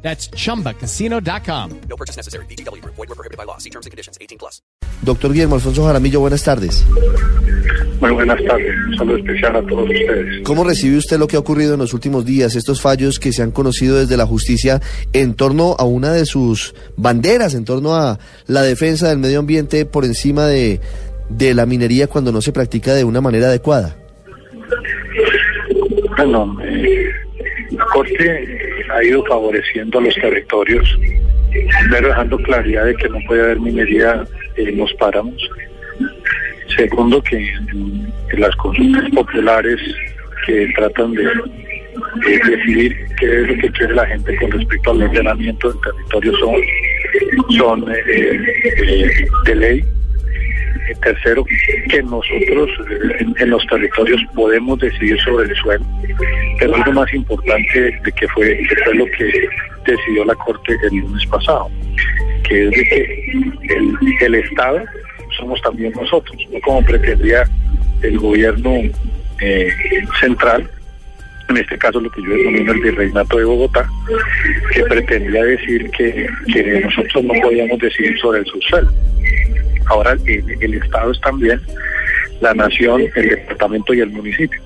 That's chumbacasino.com. No purchase necessary. BGW. Void were prohibited by law. See terms and conditions. 18 plus. Doctor Guillermo Alfonso Jaramillo, buenas tardes. Muy buenas tardes. Un saludo especial a todos ustedes. ¿Cómo recibe usted lo que ha ocurrido en los últimos días, estos fallos que se han conocido desde la justicia en torno a una de sus banderas, en torno a la defensa del medio ambiente por encima de, de la minería cuando no se practica de una manera adecuada? Bueno, eh, la Corte ha ido favoreciendo a los territorios, primero dejando claridad de que no puede haber minería en los páramos. Segundo, que las consultas populares que tratan de, de decidir qué es lo que quiere la gente con respecto al ordenamiento del territorio son, son eh, eh, de ley. Eh, Tercero, que nosotros eh, en, los territorios podemos decidir sobre el suelo, pero algo más importante de que fue, lo que decidió la Corte el lunes pasado, que es de que el, el Estado somos también nosotros, no como pretendía el gobierno eh, central, en este caso lo que yo denomino el virreinato de Bogotá, que pretendía decir que, que nosotros no podíamos decidir sobre el subsuelo. Ahora el, Estado es también la nación, el departamento y el municipio.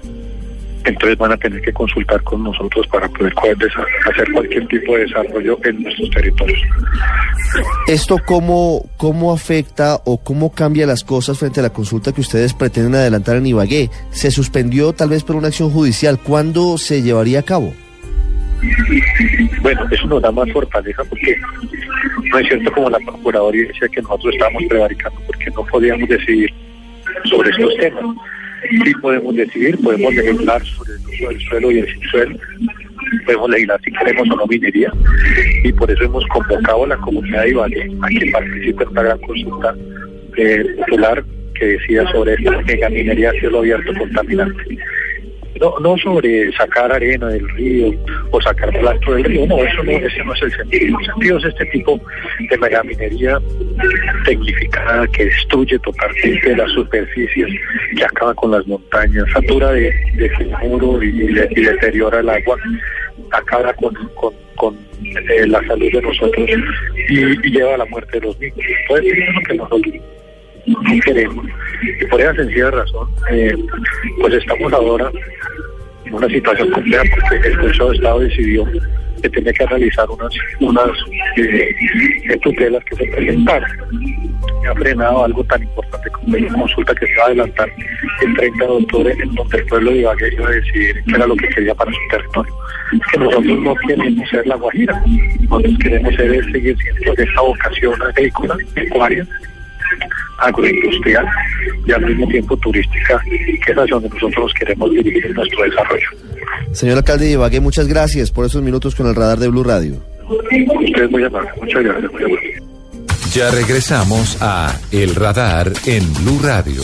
Entonces van a tener que consultar con nosotros para poder hacer cualquier tipo de desarrollo en nuestros territorios. ¿Esto cómo, cómo afecta o cómo cambia las cosas frente a la consulta que ustedes pretenden adelantar en Ibagué? ¿Se suspendió tal vez por una acción judicial? ¿Cuándo se llevaría a cabo? Bueno, eso nos da más fortaleza porque no es cierto como la Procuraduría decía que nosotros estábamos prevaricando porque no podíamos decidir sobre estos temas. Sí podemos decidir, podemos legislar sobre el uso del suelo y el subsuelo, podemos legislar si queremos o no minería y por eso hemos convocado a la comunidad de Ibagué a que participe en esta gran consulta eh, popular que decida sobre esta mega minería a cielo abierto contaminante. No, no sobre sacar arena del río o sacar plástico del río, no, eso no, ese no es el sentido. El sentido es este tipo de megaminería tecnificada que destruye totalmente las superficies, que acaba con las montañas, satura de, de fluoruro y, de- y deteriora el agua, acaba con, con, con, eh, la salud de nosotros y, lleva a la muerte de los niños. Entonces, lo que nosotros no queremos. Y por esa sencilla razón, eh, pues estamos ahora en una situación compleja porque el Consejo de Estado decidió que tenía que realizar unas, unas eh, tutelas que se presentaron. Ha frenado algo tan importante como la consulta que se va adelantar el 30 de octubre, en donde el pueblo de Ibagué iba a decidir qué era lo que quería para su territorio. Que nosotros no queremos ser la Guajira, nosotros queremos ser, seguir siendo esta vocación agrícola, pecuaria, agroindustrial y al mismo tiempo turística, que es hacia donde nosotros queremos dirigir nuestro desarrollo. Señor alcalde de Ibagué, muchas gracias por esos minutos con el radar de Blue Radio. Ustedes muy amables, muchas gracias, muy amables. Ya regresamos a El Radar en Blue Radio.